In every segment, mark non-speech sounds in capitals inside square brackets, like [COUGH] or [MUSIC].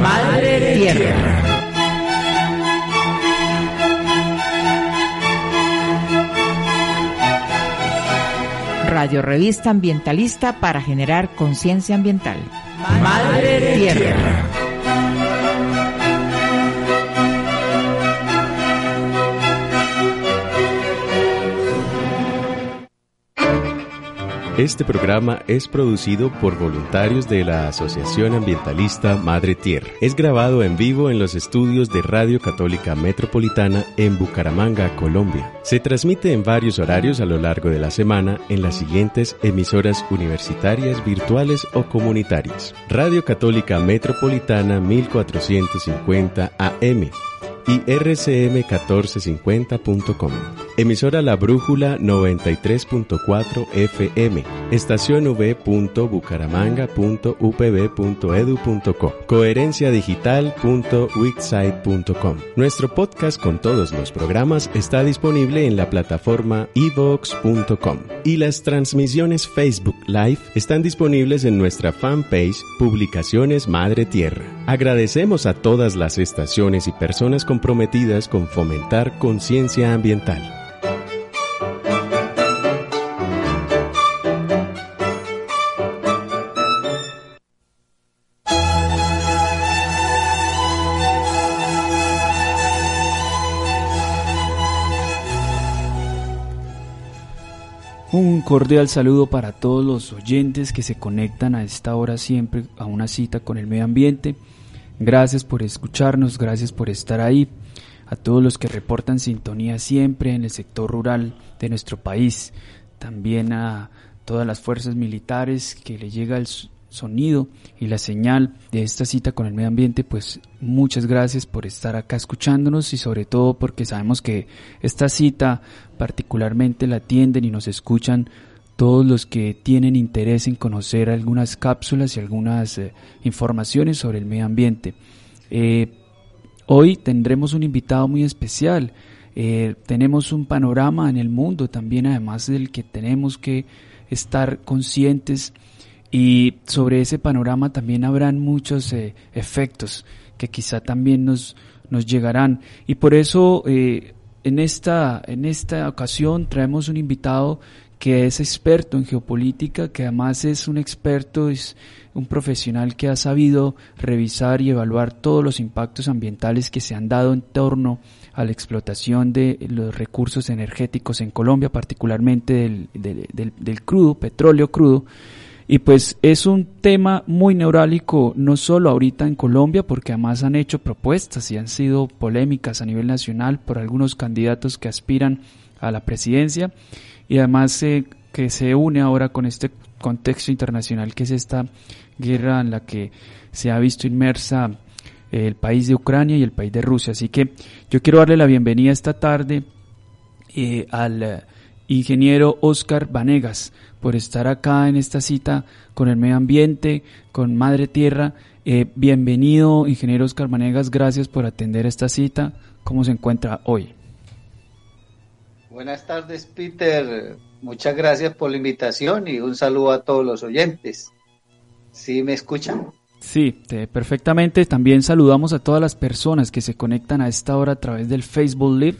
Madre Tierra. Radio Revista Ambientalista para generar conciencia ambiental. Madre Tierra. Este programa es producido por voluntarios de la Asociación Ambientalista Madre Tierra. Es grabado en vivo en los estudios de Radio Católica Metropolitana en Bucaramanga, Colombia. Se transmite en varios horarios a lo largo de la semana en las siguientes emisoras universitarias, virtuales o comunitarias. Radio Católica Metropolitana 1450 AM y rcm1450.com. Emisora La Brújula 93.4 FM. Estación v.bucaramanga.upb.edu.co. Coherenciadigital.wixsite.com. Nuestro podcast con todos los programas está disponible en la plataforma evox.com. Y las transmisiones Facebook Live están disponibles en nuestra fanpage Publicaciones Madre Tierra. Agradecemos a todas las estaciones y personas comprometidas con fomentar conciencia ambiental. Un cordial saludo para todos los oyentes que se conectan a esta hora siempre a una cita con el medio ambiente. Gracias por escucharnos, gracias por estar ahí. A todos los que reportan sintonía siempre en el sector rural de nuestro país. También a todas las fuerzas militares que le llega el sonido y la señal de esta cita con el medio ambiente, pues muchas gracias por estar acá escuchándonos y sobre todo porque sabemos que esta cita particularmente la atienden y nos escuchan todos los que tienen interés en conocer algunas cápsulas y algunas eh, informaciones sobre el medio ambiente. Eh, hoy tendremos un invitado muy especial. Eh, tenemos un panorama en el mundo también, además del que tenemos que estar conscientes y sobre ese panorama también habrán muchos efectos que quizá también nos, nos llegarán. Y por eso en, esta, en esta ocasión traemos un invitado que es experto en geopolítica, que además es un experto, es un profesional que ha sabido revisar y evaluar todos los impactos ambientales que se han dado en torno a la explotación de los recursos energéticos en Colombia, particularmente del, del, crudo, petróleo crudo. Y pues es un tema muy neurálgico, no solo ahorita en Colombia, porque además han hecho propuestas y han sido polémicas a nivel nacional por algunos candidatos que aspiran a la presidencia, y además eh, que se une ahora con este contexto internacional que es esta guerra en la que se ha visto inmersa eh, el país de Ucrania y el país de Rusia. Así que yo quiero darle la bienvenida esta tarde eh, al ingeniero Oscar Vanegas por estar acá en esta cita con el medio ambiente, con Madre Tierra. Eh, bienvenido, ingeniero Oscar Vanegas, gracias por atender esta cita. ¿Cómo se encuentra hoy? Buenas tardes, Peter. Muchas gracias por la invitación y un saludo a todos los oyentes. ¿Sí me escuchan? Sí, perfectamente. También saludamos a todas las personas que se conectan a esta hora a través del Facebook Live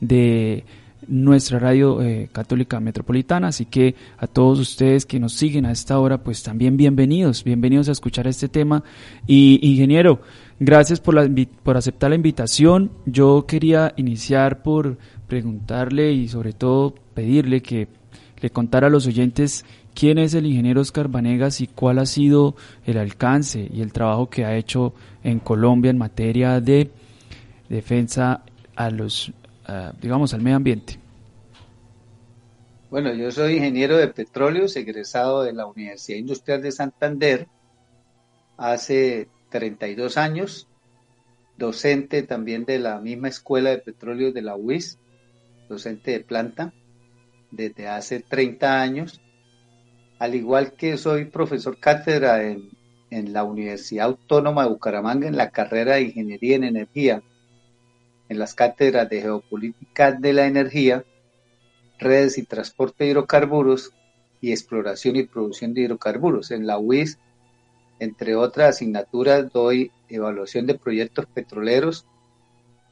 de nuestra radio eh, católica metropolitana. Así que a todos ustedes que nos siguen a esta hora, pues también bienvenidos, bienvenidos a escuchar este tema. Y ingeniero, gracias por, la, por aceptar la invitación. Yo quería iniciar por preguntarle y sobre todo pedirle que le contara a los oyentes quién es el ingeniero Oscar Vanegas y cuál ha sido el alcance y el trabajo que ha hecho en Colombia en materia de defensa a los digamos, al medio ambiente. Bueno, yo soy ingeniero de petróleos, egresado de la Universidad Industrial de Santander hace 32 años, docente también de la misma Escuela de Petróleos de la UIS, docente de planta desde hace 30 años, al igual que soy profesor cátedra en, en la Universidad Autónoma de Bucaramanga en la carrera de Ingeniería en Energía, en las cátedras de Geopolítica de la Energía, Redes y Transporte de Hidrocarburos y Exploración y Producción de Hidrocarburos. En la UIS, entre otras asignaturas, doy evaluación de proyectos petroleros,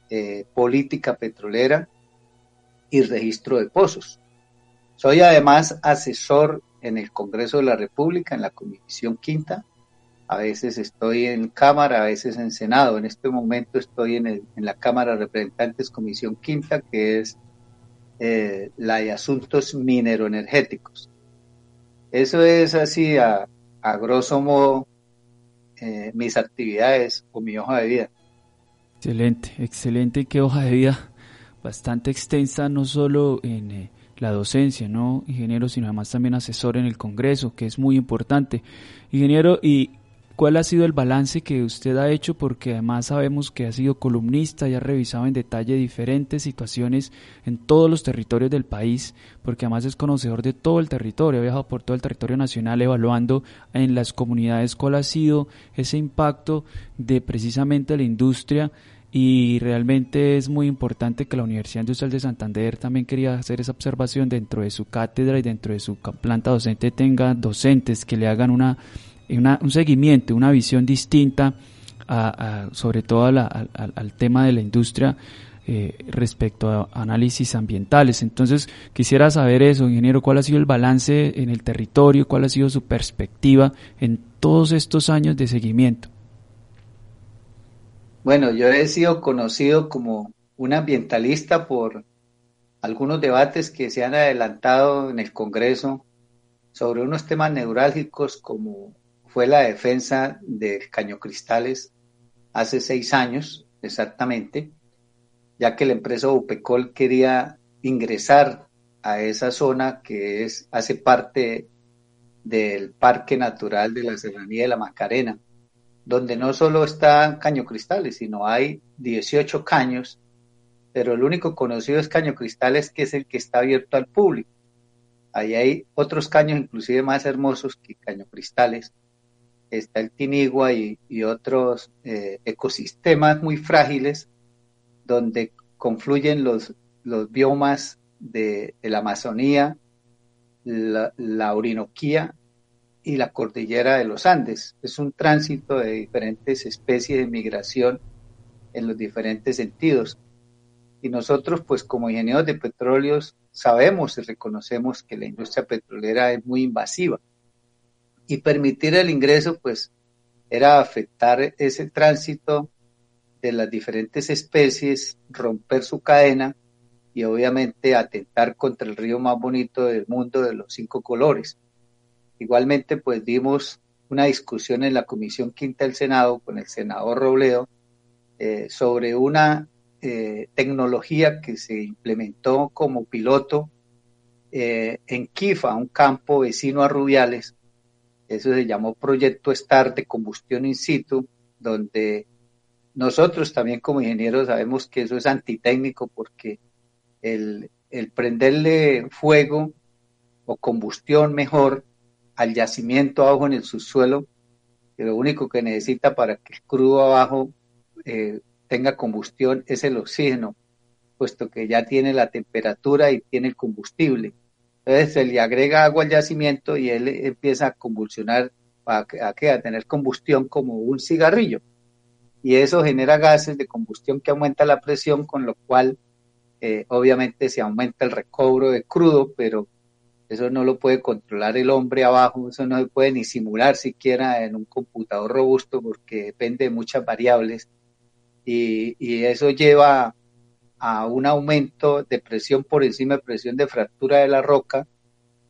eh, política petrolera y registro de pozos. Soy además asesor en el Congreso de la República, en la Comisión Quinta. A veces estoy en Cámara, a veces en Senado. En este momento estoy en, en la Cámara de Representantes Comisión Quinta, que es eh, la de Asuntos Mineroenergéticos. Eso es así a, a grosso modo eh, mis actividades o mi hoja de vida. Excelente, excelente. Qué hoja de vida bastante extensa, no solo en eh, la docencia, ¿no, ingeniero, sino además también asesor en el Congreso, que es muy importante. Ingeniero, ¿y cuál ha sido el balance que usted ha hecho? Porque además sabemos que ha sido columnista y ha revisado en detalle diferentes situaciones en todos los territorios del país, porque además es conocedor de todo el territorio, ha viajado por todo el territorio nacional evaluando en las comunidades cuál ha sido ese impacto de precisamente la industria y realmente es muy importante que la Universidad Industrial de Santander también quería hacer esa observación dentro de su cátedra y dentro de su planta docente tenga docentes que le hagan una, un seguimiento, una visión distinta sobre todo al, tema de la industria eh, respecto a análisis ambientales. Entonces, quisiera saber eso, ingeniero, cuál ha sido el balance en el territorio, cuál ha sido su perspectiva en todos estos años de seguimiento. Bueno, yo he sido conocido como un ambientalista por algunos debates que se han adelantado en el Congreso sobre unos temas neurálgicos como fue la defensa de Caño Cristales hace seis años exactamente, ya que la empresa UPECOL quería ingresar a esa zona que es, hace parte del Parque Natural de la Serranía de la Macarena donde no solo están caño cristales, sino hay 18 caños, pero el único conocido es caño cristales, que es el que está abierto al público. Ahí hay otros caños inclusive más hermosos que caño cristales. Está el Tinigua y, otros eh, ecosistemas muy frágiles donde confluyen los, los biomas de, la Amazonía, la, la Orinoquía y la cordillera de los Andes. Es un tránsito de diferentes especies de migración en los diferentes sentidos. Y nosotros, pues como ingenieros de petróleos, sabemos y reconocemos que la industria petrolera es muy invasiva. Y permitir el ingreso, pues, era afectar ese tránsito de las diferentes especies, romper su cadena y obviamente atentar contra el río más bonito del mundo de los cinco colores. Igualmente, pues dimos una discusión en la Comisión Quinta del Senado con el senador Robledo eh, sobre una eh, tecnología que se implementó como piloto eh, en Kifa, un campo vecino a Rubiales. Eso se llamó Proyecto STAR de combustión in situ, donde nosotros también como ingenieros sabemos que eso es antitécnico porque el prenderle fuego o combustión mejor al yacimiento abajo en el subsuelo, que lo único que necesita para que el crudo abajo eh, tenga combustión es el oxígeno, puesto que ya tiene la temperatura y tiene el combustible. Entonces se le agrega agua al yacimiento y él empieza a convulsionar, a, a, a tener combustión como un cigarrillo. Y eso genera gases de combustión que aumenta la presión, con lo cual eh, obviamente se aumenta el recobro de crudo, pero eso no lo puede controlar el hombre abajo, eso no se puede ni simular siquiera en un computador robusto porque depende de muchas variables. Y, eso lleva a un aumento de presión por encima de presión de fractura de la roca,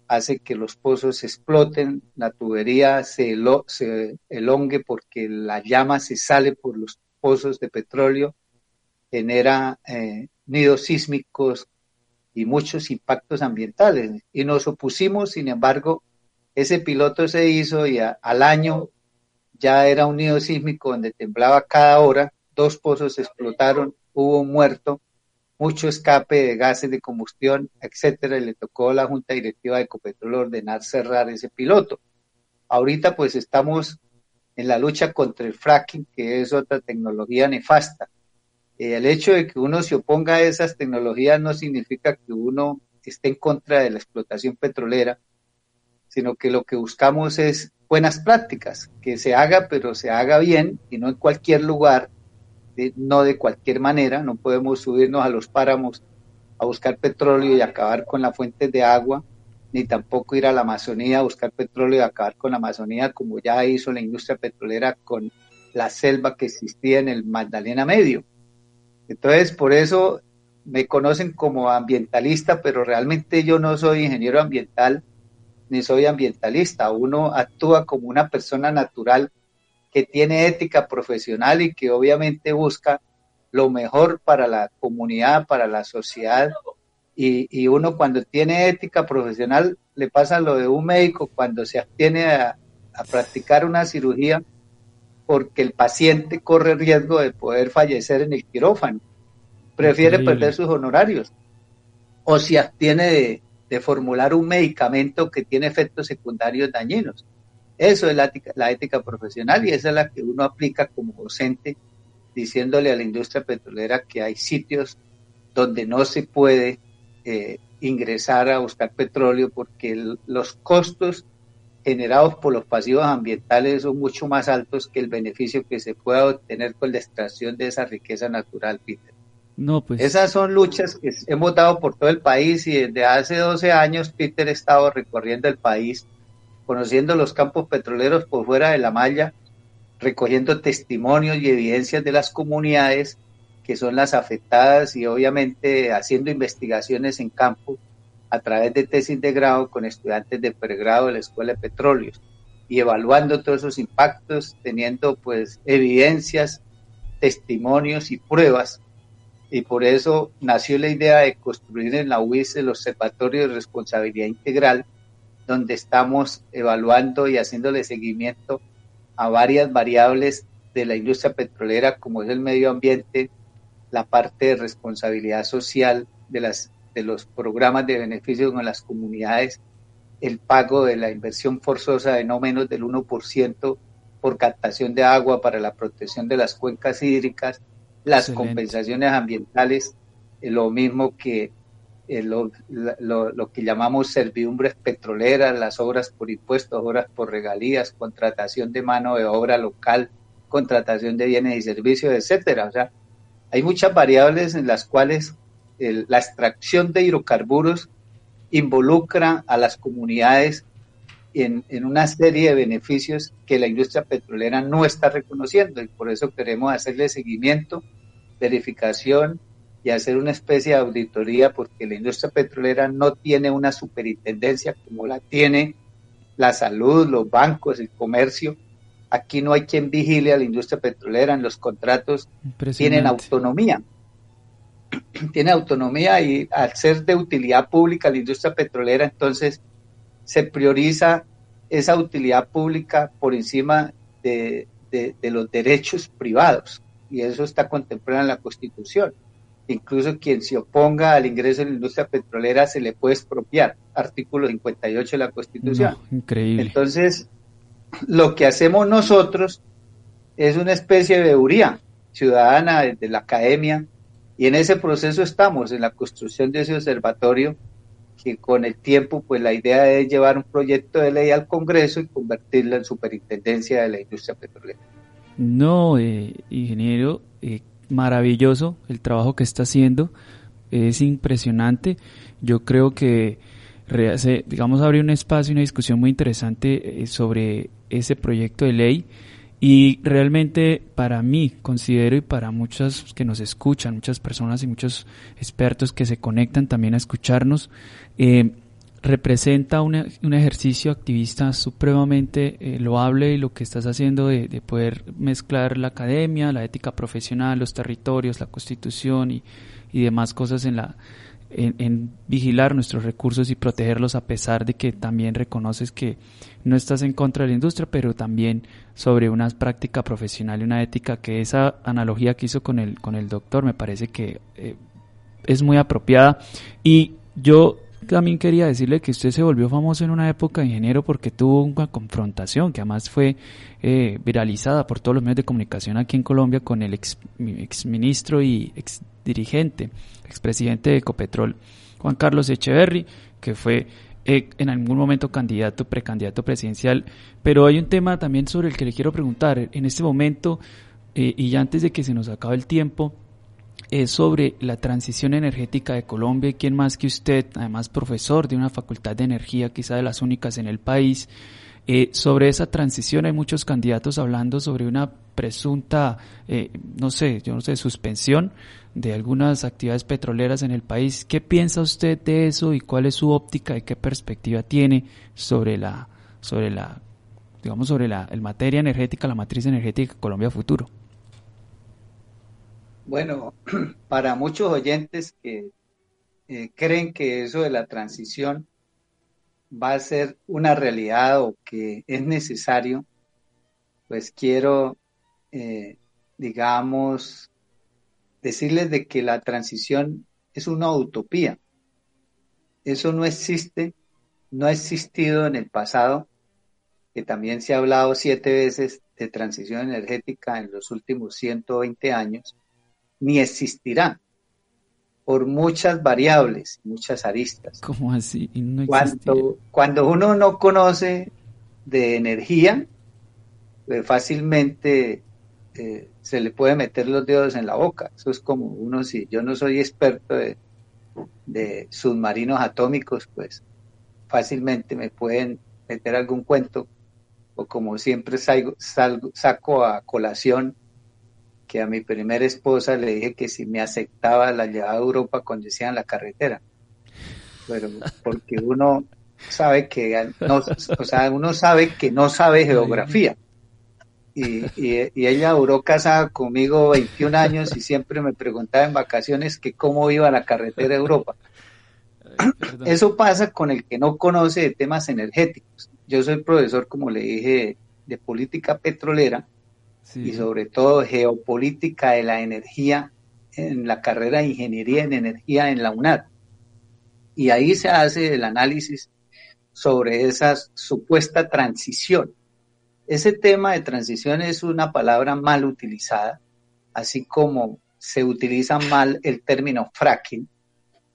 hace que los pozos exploten, la tubería se, elongue porque la llama se sale por los pozos de petróleo, genera eh, nidos sísmicos y muchos impactos ambientales. Y nos opusimos, sin embargo, ese piloto se hizo y al año ya era un nido sísmico donde temblaba cada hora, dos pozos explotaron, hubo un muerto, mucho escape de gases de combustión, etcétera, y le tocó a la Junta Directiva de Ecopetrol ordenar cerrar ese piloto. Ahorita pues estamos en la lucha contra el fracking, que es otra tecnología nefasta. Eh, el hecho de que uno se oponga a esas tecnologías no significa que uno esté en contra de la explotación petrolera, sino que lo que buscamos es buenas prácticas, que se haga, pero se haga bien y no en cualquier lugar, no de cualquier manera. No podemos subirnos a los páramos a buscar petróleo y acabar con las fuentes de agua ni tampoco ir a la Amazonía a buscar petróleo y acabar con la Amazonía como ya hizo la industria petrolera con la selva que existía en el Magdalena Medio. Entonces, por eso me conocen como ambientalista, pero realmente yo no soy ingeniero ambiental ni soy ambientalista. Uno actúa como una persona natural que tiene ética profesional y que obviamente busca lo mejor para la comunidad, para la sociedad y, uno cuando tiene ética profesional le pasa lo de un médico cuando se abstiene a, practicar una cirugía porque el paciente corre riesgo de poder fallecer en el quirófano. Prefiere perder sus honorarios. O se abstiene de, formular un medicamento que tiene efectos secundarios dañinos. Eso es la la ética profesional y esa es la que uno aplica como docente diciéndole a la industria petrolera que hay sitios donde no se puede eh, ingresar a buscar petróleo porque los costos generados por los pasivos ambientales son mucho más altos que el beneficio que se pueda obtener con la extracción de esa riqueza natural, Peter. No, pues. Esas son luchas que hemos dado por todo el país y desde hace 12 años Peter ha estado recorriendo el país, conociendo los campos petroleros por fuera de la malla, recogiendo testimonios y evidencias de las comunidades que son las afectadas y obviamente haciendo investigaciones en campo a través de tesis de grado con estudiantes de pregrado de la Escuela de Petróleos y evaluando todos esos impactos, teniendo pues evidencias, testimonios y pruebas. Y por eso nació la idea de construir en la UIS el Observatorio de Responsabilidad Integral, donde estamos evaluando y haciéndole seguimiento a varias variables de la industria petrolera, como es el medio ambiente, la parte de responsabilidad social de, las, de los programas de beneficio con las comunidades, el pago de la inversión forzosa de no menos del 1% por captación de agua para la protección de las cuencas hídricas, las compensaciones ambientales, eh, lo mismo que eh, lo, lo, que llamamos servidumbres petroleras, las obras por impuestos, obras por regalías, contratación de mano de obra local, contratación de bienes y servicios, etcétera. O sea, hay muchas variables en las cuales la extracción de hidrocarburos involucra a las comunidades en, una serie de beneficios que la industria petrolera no está reconociendo y por eso queremos hacerle seguimiento, verificación y hacer una especie de auditoría porque la industria petrolera no tiene una superintendencia como la tiene la salud, los bancos, el comercio Aquí no hay quien vigile a la industria petrolera, en los contratos tienen autonomía. [CLEARS THROAT] Tiene autonomía y al ser de utilidad pública la industria petrolera, entonces se prioriza esa utilidad pública por encima de, los derechos privados y eso está contemplado en la Constitución. Incluso quien se oponga al ingreso en la industria petrolera se le puede expropiar, artículo 58 de la Constitución. increíble. Entonces, lo que hacemos nosotros es una especie de veeduría ciudadana de la academia y en ese proceso estamos, en la construcción de ese observatorio que con el tiempo pues la idea es llevar un proyecto de ley al Congreso y convertirlo en superintendencia de la industria petrolera. No, eh, ingeniero, eh, maravilloso el trabajo que está haciendo, es impresionante. Yo creo que digamos, abrir un espacio, una discusión muy interesante eh, sobre ese proyecto de ley. Y realmente para mí, considero y para muchos que nos escuchan, muchas personas y muchos expertos que se conectan también a escucharnos, eh, representa un ejercicio activista supremamente eh, loable y lo que estás haciendo de, de, poder mezclar la academia, la ética profesional, los territorios, la constitución y, y demás cosas en la, en, vigilar nuestros recursos y protegerlos a pesar de que también reconoces que no estás en contra de la industria, pero también sobre una práctica profesional y una ética que esa analogía que hizo con el, con el doctor me parece que eh, es muy apropiada. Y yo también quería decirle que usted se volvió famoso en una época de ingeniero porque tuvo una confrontación que además fue eh, viralizada por todos los medios de comunicación aquí en Colombia con el ex, ex ministro y ex dirigente, expresidente de Ecopetrol, Juan Carlos Echeverry, que fue eh, en algún momento candidato, precandidato presidencial. Pero hay un tema también sobre el que le quiero preguntar. En este momento, eh, y antes de que se nos acabe el tiempo, sobre la transición energética de Colombia. ¿Quién más que usted, además profesor de una facultad de energía, quizá de las únicas en el país? Eh, sobre esa transición hay muchos candidatos hablando sobre una presunta, no sé, yo no sé, suspensión de algunas actividades petroleras en el país. ¿Qué piensa usted de eso y cuál es su óptica y qué perspectiva tiene sobre la, sobre la, digamos, sobre la materia energética, la matriz energética Colombia futuro? Bueno, [CLEARS THROAT] para muchos oyentes que eh, creen que eso de la transición va a ser una realidad o que es necesario, pues quiero, eh, digamos, decirles de que la transición es una utopía. Eso no existe, no ha existido en el pasado, que también se ha hablado siete veces de transición energética en los últimos 120 años, ni existirá por muchas variables, muchas aristas. ¿Cómo así? cuando, cuando uno no conoce de energía, pues fácilmente eh, se le puede meter los dedos en la boca. Eso es como uno, si yo no soy experto de, submarinos atómicos, pues fácilmente me pueden meter algún cuento o como siempre salgo, saco a colación que a mi primera esposa le dije que si me aceptaba la llevada a Europa cuando decían la carretera. Pero porque uno sabe que no, o sea, uno sabe que no sabe geografía y, y, ella duró casada conmigo 21 años y siempre me preguntaba en vacaciones que cómo iba la carretera a Europa. Eso pasa con el que no conoce de temas energéticos. Yo soy profesor, como le dije, de política petrolera y sobre todo geopolítica de la energía en la carrera de ingeniería en energía en la UNAD. Y ahí se hace el análisis sobre esa supuesta transición ese tema de transición es una palabra mal utilizada, así como se utiliza mal el término fracking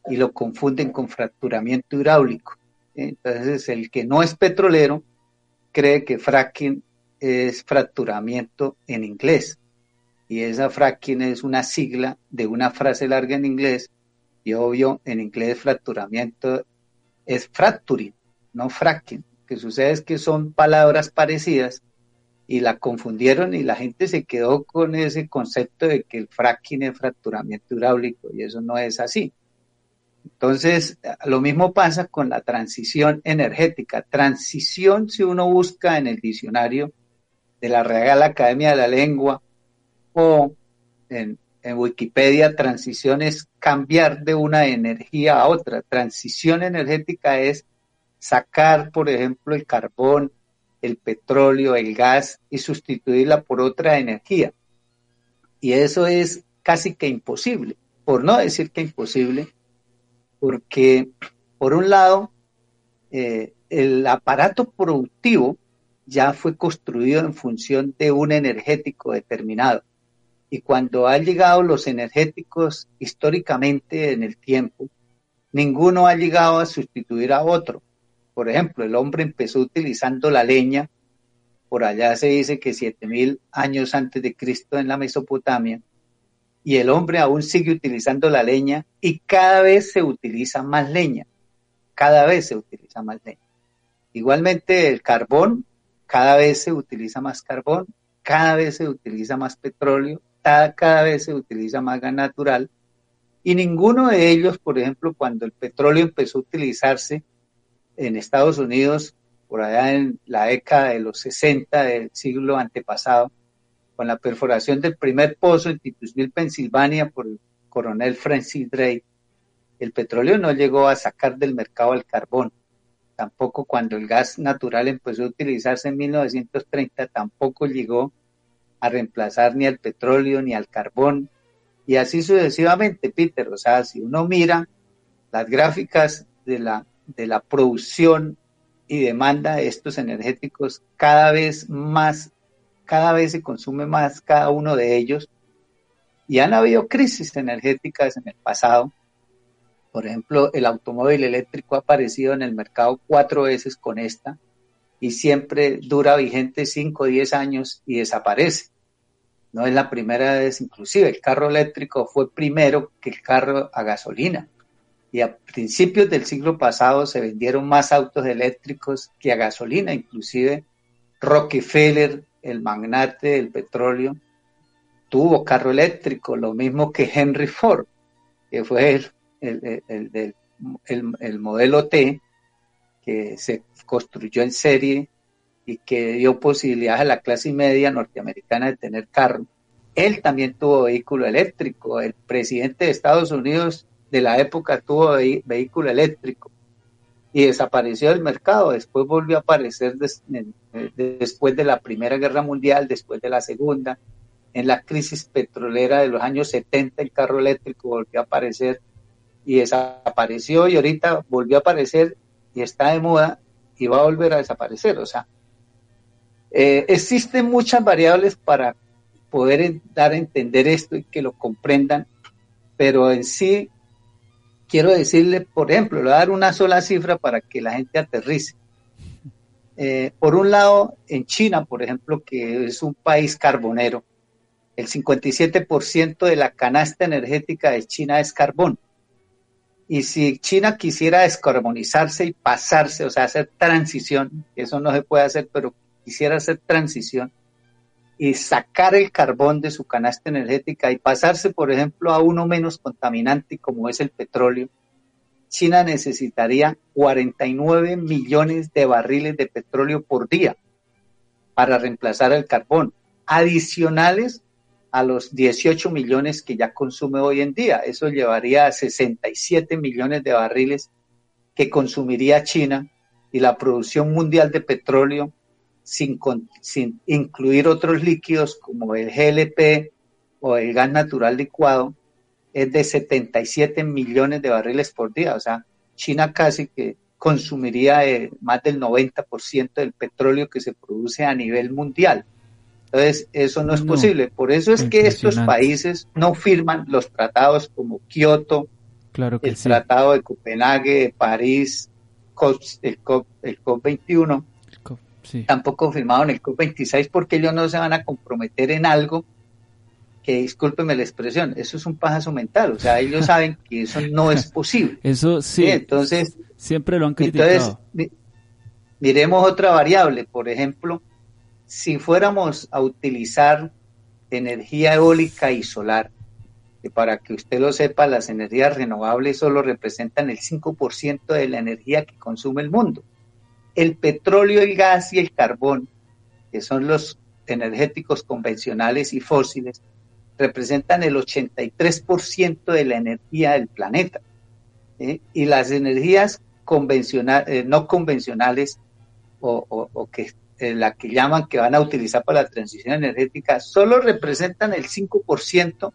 y lo confunden con fracturamiento hidráulico. Entonces, el que no es petrolero cree que fracking es fracturamiento en inglés. Y esa fracking es una sigla de una frase larga en inglés y obvio en inglés fracturamiento es fracturing, no fracking que sucede es que son palabras parecidas y la confundieron y la gente se quedó con ese concepto de que el fracking es fracturamiento hidráulico y eso no es así. Entonces, lo mismo pasa con la transición energética. Transición, si uno busca en el diccionario de la Real Academia de la Lengua o en, Wikipedia, transición es cambiar de una energía a otra. Transición energética es sacar, por ejemplo, el carbón, el petróleo, el gas y sustituirla por otra energía. Y eso es casi que imposible, por no decir que imposible, porque por un lado, eh, el aparato productivo ya fue construido en función de un energético determinado. Y cuando han llegado los energéticos históricamente en el tiempo, ninguno ha llegado a sustituir a otro. Por ejemplo, el hombre empezó utilizando la leña, por allá se dice que 7000 años antes de Cristo en la Mesopotamia, y el hombre aún sigue utilizando la leña y cada vez se utiliza más leña, cada vez se utiliza más leña. Igualmente el carbón, cada vez se utiliza más carbón, cada vez se utiliza más petróleo, cada, cada vez se utiliza más gas natural, y ninguno de ellos, por ejemplo, cuando el petróleo empezó a utilizarse, en Estados Unidos, por allá en la década de los 60 del siglo antepasado, con la perforación del primer pozo en Titusville, Pensilvania, por el coronel Francis Drake, El petróleo no llegó a sacar del mercado el carbón. Tampoco cuando el gas natural empezó a utilizarse en 1930, tampoco llegó a reemplazar ni al petróleo ni al carbón. Y así sucesivamente, Peter. O sea, si uno mira las gráficas de la, de la producción y demanda de estos energéticos, cada vez más, cada vez se consume más cada uno de ellos. Y han habido crisis energéticas en el pasado. Por ejemplo, el automóvil eléctrico ha aparecido en el mercado cuatro veces con esta y siempre dura vigente cinco o diez años y desaparece. No es la primera vez, inclusive el carro eléctrico fue primero que el carro a gasolina. Y a principios del siglo pasado se vendieron más autos eléctricos que a gasolina, inclusive Rockefeller, el magnate del petróleo, tuvo carro eléctrico, lo mismo que Henry Ford, que fue el, el, modelo T que se construyó en serie y que dio posibilidades a la clase media norteamericana de tener carro. Él también tuvo vehículo eléctrico. El presidente de Estados Unidos de la época tuvo vehículo eléctrico y desapareció del mercado. Después volvió a aparecer después de la Primera Guerra Mundial, después de la Segunda en la crisis petrolera de los años 70 el carro eléctrico volvió a aparecer y desapareció y ahorita volvió a aparecer y está de moda y va a volver a desaparecer. O sea, eh, existen muchas variables para poder dar a entender esto y que lo comprendan, pero en sí quiero decirle, por ejemplo, le voy a dar una sola cifra para que la gente aterrice. Eh, por un lado, en China, por ejemplo, que es un país carbonero, el 57% de la canasta energética de China es carbón. Y si China quisiera descarbonizarse y pasarse, o sea, hacer transición, eso no se puede hacer, pero quisiera hacer transición y sacar el carbón de su canasta energética y pasarse, por ejemplo, a uno menos contaminante como es el petróleo, China necesitaría 49 millones de barriles de petróleo por día para reemplazar el carbón, adicionales a los 18 millones que ya consume hoy en día. Eso llevaría a 67 millones de barriles que consumiría China y la producción mundial de petróleo sin, sin incluir otros líquidos como el GLP o el gas natural licuado es de 77 millones de barriles por día. O sea, China casi que consumiría eh, más del 90% del petróleo que se produce a nivel mundial. Entonces, eso no es posible. Por eso es que estos países no firman los tratados como Kioto, el Tratado de Copenhague, de París, el, COP, el COP21. Tampoco firmaron el COP26 porque ellos no se van a comprometer en algo que, discúlpeme la expresión, eso es un pajazo mental. O sea, ellos [LAUGHS] saben que eso no es posible. Eso sí. Entonces, siempre lo han criticado. Entonces, miremos otra variable. Por ejemplo, si fuéramos a utilizar energía eólica y solar, para que usted lo sepa, las energías renovables solo representan el 5% de la energía que consume el mundo. El petróleo, el gas y el carbón, que son los energéticos convencionales y fósiles, representan el 83% de la energía del planeta. ¿eh? Y las energías convencionales, eh, no convencionales o, o, que eh, la que llaman que van a utilizar para la transición energética, solo representan el 5%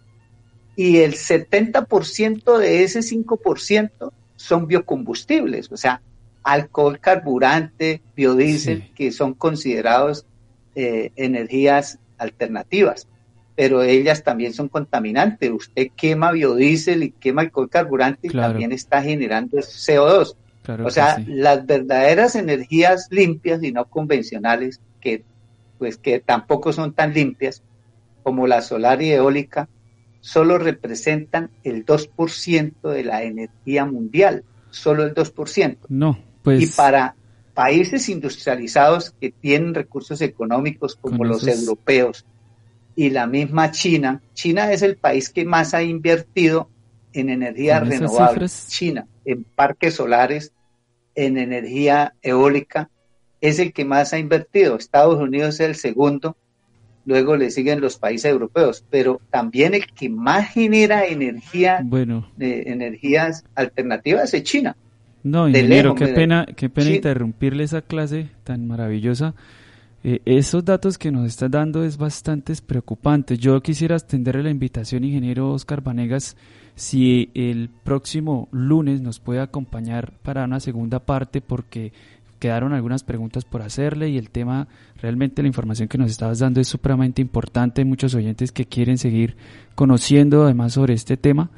y el 70% de ese 5% son biocombustibles, o sea, alcohol, carburante, biodiesel, que son considerados eh, energías alternativas, pero ellas también son contaminantes. Usted quema biodiesel y quema alcohol carburante y también está generando CO2 o sea, las verdaderas energías limpias y no convencionales, que pues que tampoco son tan limpias como la solar y eólica, solo representan el 2% de la energía mundial, solo el 2%. No, pues y para países industrializados que tienen recursos económicos como los europeos y la misma China, China es el país que más ha invertido en energías renovables. China, en parques solares, en energía eólica, es el que más ha invertido. Estados Unidos es el segundo luego le siguen los países europeos, pero también el que más genera energía, bueno. de energías alternativas es China. No, ingeniero, qué pena, qué pena interrumpirle esa clase tan maravillosa. Eh, esos datos que nos está dando es bastante preocupante. Yo quisiera extenderle la invitación, ingeniero Oscar Vanegas, si el próximo lunes nos puede acompañar para una segunda parte, porque quedaron algunas preguntas por hacerle y el tema, realmente la información que nos estabas dando es supremamente importante. Hay muchos oyentes que quieren seguir conociendo además sobre este tema.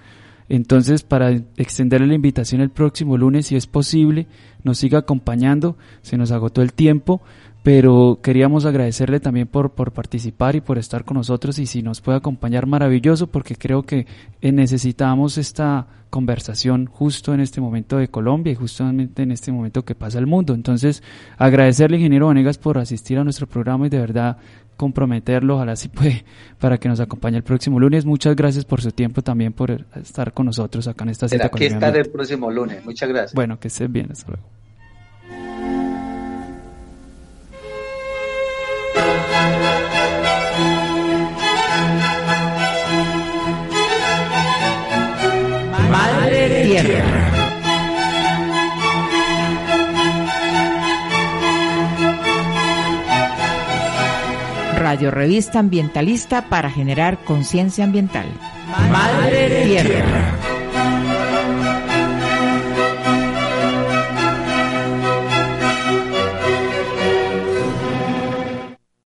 Entonces, para extenderle la invitación el próximo lunes, si es posible, nos siga acompañando. Se nos agotó el tiempo pero queríamos agradecerle también por, por participar y por estar con nosotros y si nos puede acompañar maravilloso porque creo que eh, necesitamos esta conversación justo en este momento de Colombia y justamente en este momento que pasa el mundo. Entonces, agradecerle, ingeniero Vanegas, por asistir a nuestro programa y de verdad comprometerlo, ojalá si puede, [LAUGHS] para que nos acompañe el próximo lunes. Muchas gracias por su tiempo también por estar con nosotros acá en esta cita. Aquí estaré el próximo lunes. Muchas gracias. Bueno, que estés bien. Hasta luego. Tierra. Radio Revista Ambientalista para generar conciencia ambiental. Madre Tierra.